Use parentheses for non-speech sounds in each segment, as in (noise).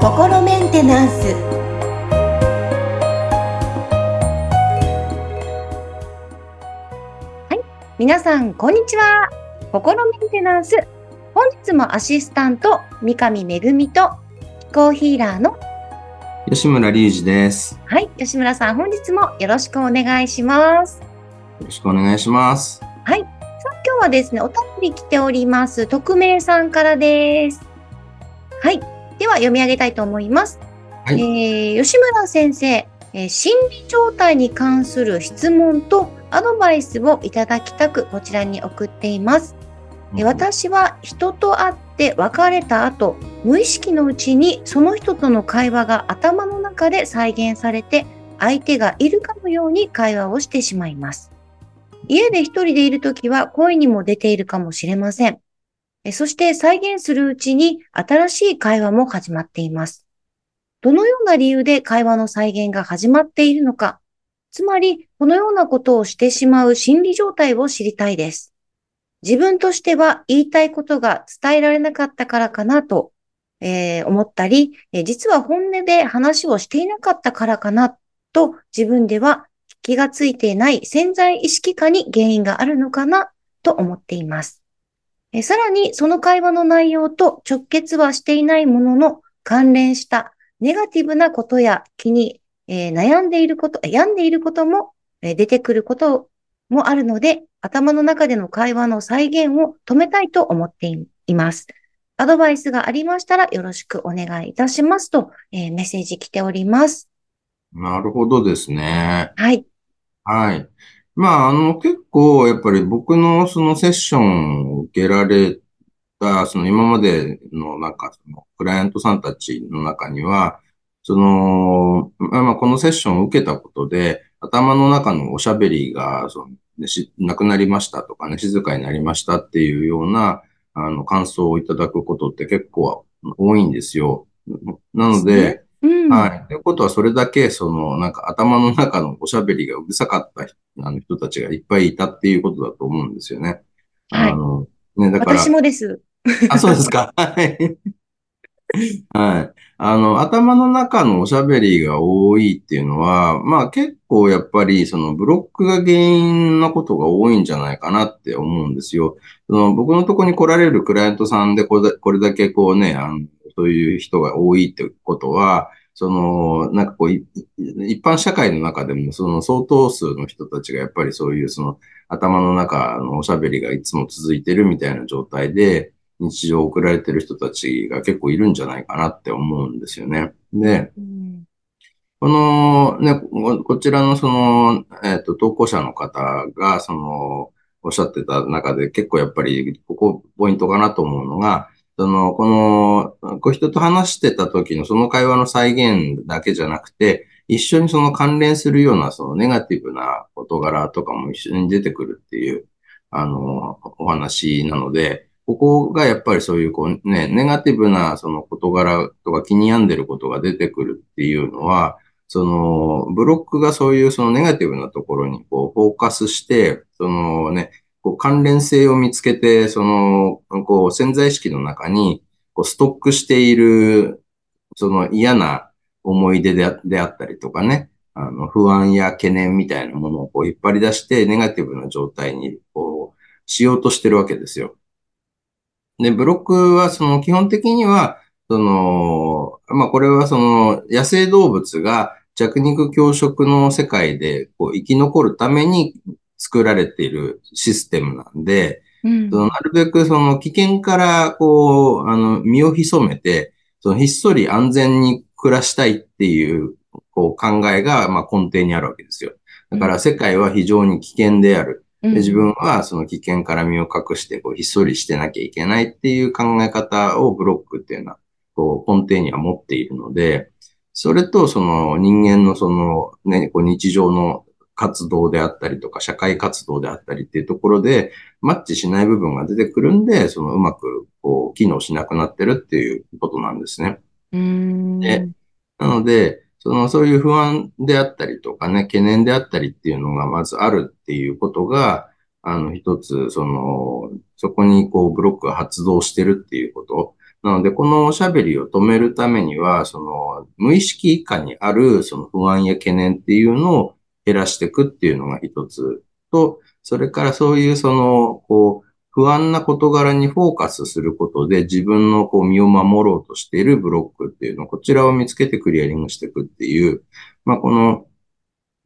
心メンテナンスはい皆さんこんにちは心メンテナンス本日もアシスタント三上恵と気候ヒーラーの吉村隆二です。はい吉村さん本日もよろしくお願いしますよろしくお願いします。はい。今日はですね、お便り来ております。匿名さんからです。はい。では、読み上げたいと思います。はいえー吉村先生、えー心理状態に関する質問とアドバイスをいただきたく、こちらに送っています。えー私は人と会って別れた後、無意識のうちにその人との会話が頭の中で再現されて、相手がいるかのように会話をしてしまいます。家で一人でいるときは声にも出ているかもしれません。そして再現するうちに新しい会話も始まっています。どのような理由で会話の再現が始まっているのか、つまりこのようなことをしてしまう心理状態を知りたいです。自分としては言いたいことが伝えられなかったからかなと、えー思ったり、実は本音で話をしていなかったからかなと自分では気がついていない潜在意識下に原因があるのかなと思っています。えーさらにその会話の内容と直結はしていないものの関連したネガティブなことや気に、えー悩んでいること、えー病んでいることも、えー出てくることもあるので、頭の中での会話の再現を止めたいと思っていいます。アドバイスがありましたらよろしくお願いいたしますと、えーメッセージ来ております。なるほどですね。はい。はい。まあ、あの、結構、やっぱり僕のそのセッションを受けられた、その今までのなんか、そのクライアントさんたちの中には、その、まあま、このセッションを受けたことで、頭の中のおしゃべりが、その、ねし、なくなりましたとかね、静かになりましたっていうような、あの、感想をいただくことって結構多いんですよ。なので、うん。はい。ということは、それだけ、その、なんか頭の中のおしゃべりがうるさかった人あの人たちがいっぱいいたっていうことだと思うんですよね。はいあの、ね、だから私、もです。(laughs) あ、そうですか。はい。はい。あの、頭の中のおしゃべりが多いっていうのは、まあ結構やっぱりそのブロックが原因なことが多いんじゃないかなって思うんですよ。その僕のとこに来られるクライアントさんでこれだこれだけこうね、あの、そういう人が多いってことは、その、なんかこう、一般社会の中でもその相当数の人たちがやっぱりそういうその頭の中のおしゃべりがいつも続いてるみたいな状態で、日常を送られてる人たちが結構いるんじゃないかなって思うんですよね。で、うんこのね、ここちらのその、えっと、投稿者の方が、その、おっしゃってた中で結構やっぱり、ここポイントかなと思うのが、その、この、こう人と話してた時のその会話の再現だけじゃなくて、一緒にその関連するようなそのネガティブな事柄とかも一緒に出てくるっていう、あの、お話なので、ここがやっぱりそういうこうね、ネガティブなその事柄とか気に病んでることが出てくるっていうのは、その、ブロックがそういうそのネガティブなところにこうフォーカスして、そのね、こう関連性を見つけて、その、こう潜在意識の中にこうストックしている、その嫌な思い出であったりとかね、あの、不安や懸念みたいなものをこう引っ張り出して、ネガティブな状態にこう、しようとしてるわけですよ。で、ブロックはその基本的には、その、まあ、これはその野生動物が弱肉強食の世界でこう生き残るために作られているシステムなんで、うんそのなるべくその危険からこう、あの、身を潜めて、そのひっそり安全に暮らしたいっていう、こう考えが、まあ根底にあるわけですよ。だから世界は非常に危険である。で自分はその危険から身を隠して、こう、ひっそりしてなきゃいけないっていう考え方をブロックっていうのは、こう、根底には持っているので、それとその人間のそのね、こう日常の活動であったりとか、社会活動であったりっていうところで、マッチしない部分が出てくるんで、そのうまく、こう、機能しなくなってるっていうことなんですね。うんでなので、その、そういう不安であったりとかね、懸念であったりっていうのがまずあるっていうことが、あの、一つ、その、そこにこう、ブロックが発動してるっていうこと。なので、このおしゃべりを止めるためには、その、無意識以下にある、その不安や懸念っていうのを減らしていくっていうのが一つと、それからそういうその、こう、不安な事柄にフォーカスすることで自分のこう身を守ろうとしているブロックっていうの、こちらを見つけてクリアリングしていくっていう、まあ、この、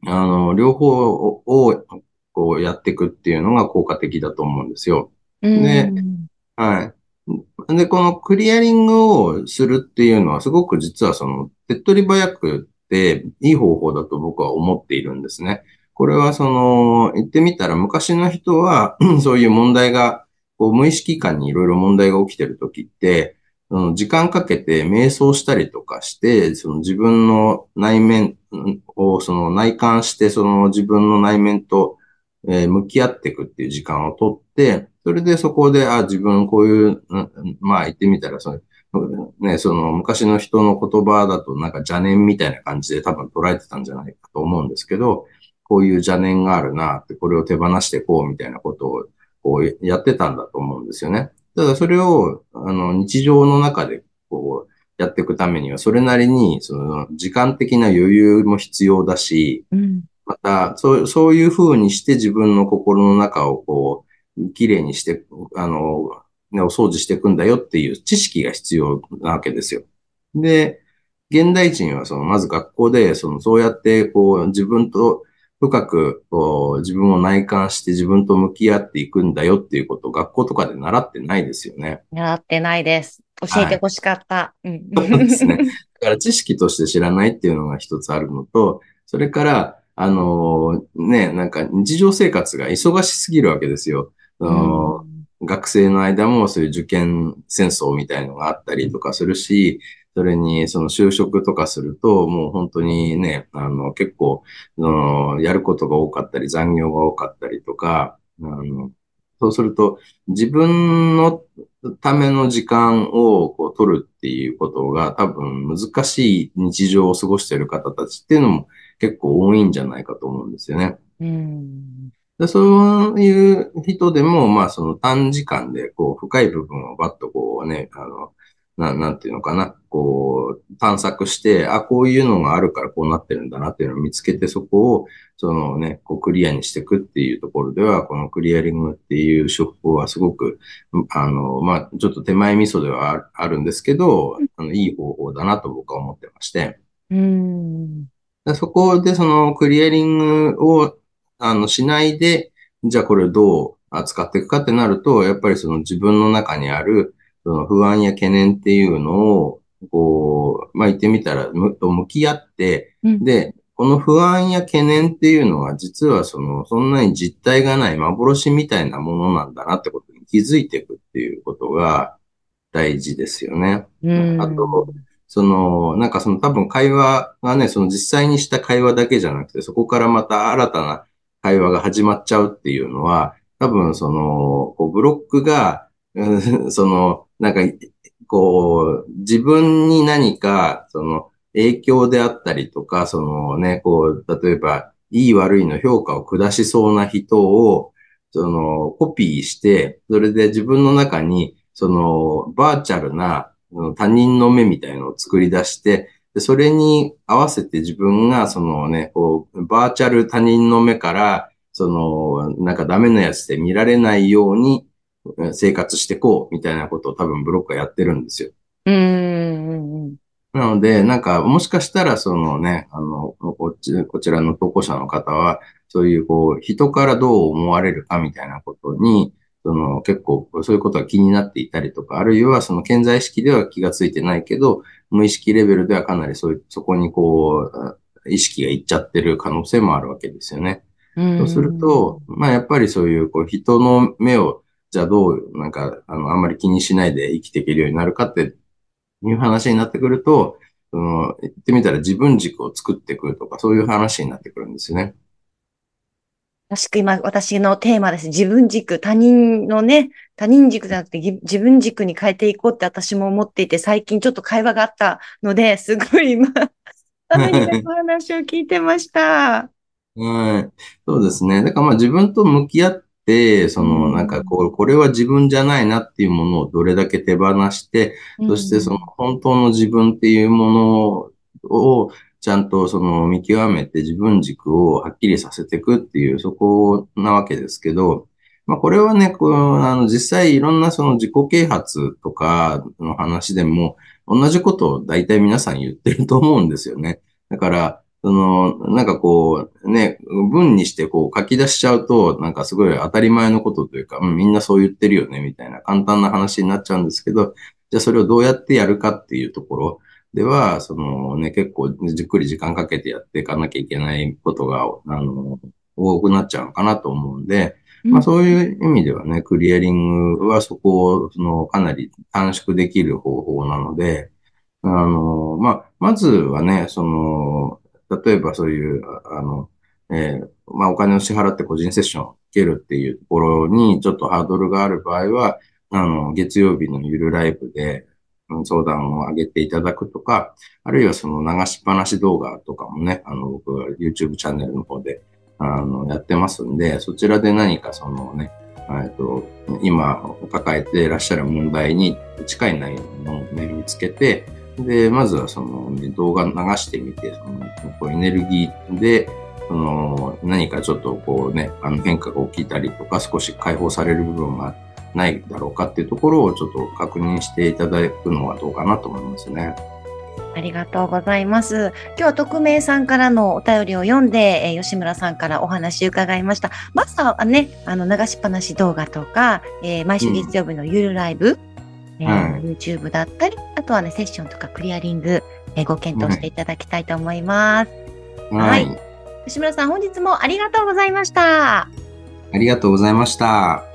あの、両方をこうやっていくっていうのが効果的だと思うんですよ。で、はい。で、このクリアリングをするっていうのはすごく実はその手っ取り早くていい方法だと僕は思っているんですね。これはその、言ってみたら昔の人は (clears throat) そういう問題が、こう無意識感にいろいろ問題が起きてるときって、時間かけて瞑想したりとかして、その自分の内面をその内観して、その自分の内面と、向き合っていくっていう時間をとって、それでそこで、あ、自分こういう、まあ言ってみたら、その、ね、その昔の人の言葉だとなんか邪念みたいな感じで多分捉えてたんじゃないかと思うんですけど、こういう邪念があるなって、これを手放していこうみたいなことをこうやってたんだと思うんですよね。ただそれを、あの、日常の中でこうやっていくためには、それなりに、その、時間的な余裕も必要だし、うん、また、そう、そういうふうにして自分の心の中をこう、きれいにして、あの、ね、お掃除していくんだよっていう知識が必要なわけですよ。で、現代人はその、まず学校で、その、そうやって、こう、自分と深くこう自分を内観して自分と向き合っていくんだよっていうことを学校とかで習ってないですよね。習ってないです。教えてほしかった。はい、そうですね。(laughs) だから知識として知らないっていうのが一つあるのと、それから、あのー、ね、なんか日常生活が忙しすぎるわけですよ。あのー、学生の間もそういう受験戦争みたいのがあったりとかするし、それに、その就職とかすると、もう本当にね、あの、結構、のやることが多かったり、残業が多かったりとか、あの、そうすると、自分のための時間をこう取るっていうことが多分難しい日常を過ごしている方たちっていうのも結構多いんじゃないかと思うんですよね。うんでそういう人でも、まあその短時間でこう深い部分をバッとこうね、あの、ななんていうのかな、こう、探索して、あ、こういうのがあるからこうなってるんだなっていうのを見つけて、そこを、そのね、こうクリアにしていくっていうところでは、このクリアリングっていう手法はすごく、あの、まあ、ちょっと手前味噌ではあるんですけど、あのいい方法だなと僕は思ってまして。うんそこでそのクリアリングを、あの、しないで、じゃあこれをどう扱っていくかってなると、やっぱりその自分の中にある、その不安や懸念っていうのを、こう、まあ、言ってみたら、むと向き合って、うん、で、この不安や懸念っていうのは、実はその、そんなに実体がない幻みたいなものなんだなってことに気づいていくっていうことが大事ですよね。あと、その、なんかその多分会話がね、その実際にした会話だけじゃなくて、そこからまた新たな会話が始まっちゃうっていうのは、多分その、こうブロックが、(laughs) その、なんか、こう、自分に何か、その、影響であったりとか、そのね、こう、例えば、いい悪いの評価を下しそうな人を、その、コピーして、それで自分の中に、その、バーチャルな他人の目みたいのを作り出して、でそれに合わせて自分が、そのね、こう、バーチャル他人の目から、その、なんかダメなやつで見られないように、生活してこうみたいなことを多分ブロックはやってるんですよ。うん。なので、なんか、もしかしたら、そのね、あの、こっち、こちらの投稿者の方は、そういう、こう、人からどう思われるかみたいなことに、その、結構、そういうことが気になっていたりとか、あるいは、その、健在意識では気がついてないけど、無意識レベルではかなりそういう、そこにこう、意識がいっちゃってる可能性もあるわけですよね。そうすると、まあ、やっぱりそういう、こう、人の目をじゃあどう、なんか、あの、あんまり気にしないで生きていけるようになるかっていう話になってくると、その、言ってみたら自分軸を作っていくとか、そういう話になってくるんですよね。確か今、私のテーマです。自分軸、他人のね、他人軸じゃなくて自分軸に変えていこうって私も思っていて、最近ちょっと会話があったので、すごい今、ためにお話を聞いてました。はい。そうですね。だからまあ自分と向き合って、その、なんかこう、これは自分じゃないなっていうものをどれだけ手放して、そしてその本当の自分っていうものを、ちゃんとその見極めて自分軸をはっきりさせていくっていう、そこなわけですけど、まあこれはね、こう、あの実際いろんなその自己啓発とかの話でも、同じことを大体皆さん言ってると思うんですよね。だから、その、なんかこう、ね、文にしてこう書き出しちゃうと、なんかすごい当たり前のことというか、うん、みんなそう言ってるよね、みたいな簡単な話になっちゃうんですけど、じゃあそれをどうやってやるかっていうところでは、そのね、結構じっくり時間かけてやっていかなきゃいけないことが、あの、多くなっちゃうのかなと思うんで、まあそういう意味ではね、クリアリングはそこを、その、かなり短縮できる方法なので、あの、まあ、まずはね、その、例えばそういう、あの、えー、まあお金を支払って個人セッションを受けるっていうところにちょっとハードルがある場合は、あの、月曜日のゆるライブで、相談を上げていただくとか、あるいはその流しっぱなし動画とかもね、あの、僕は YouTube チャンネルの方で、あの、やってますんで、そちらで何かそのね、えっと、今抱えていらっしゃる問題に近い内容を、ね、見つけて、で、まずはその、ね、動画流してみて、そのこうエネルギーで、その何かちょっとこうね、あの変化が起きたりとか、少し解放される部分があっないだろうかっていうところをちょっと確認していただくのはどうかなと思いますね。ありがとうございます。今日は匿名さんからのお便りを読んで、えー、吉村さんからお話伺いました。まずはね、あの、流しっぱなし動画とか、えー、毎週月曜日のゆるライブ、うん、えー、YouTube だったり、あとはね、セッションとかクリアリング、えー、ご検討していただきたいと思います。はい。吉村さん、本日もありがとうございました。ありがとうございました。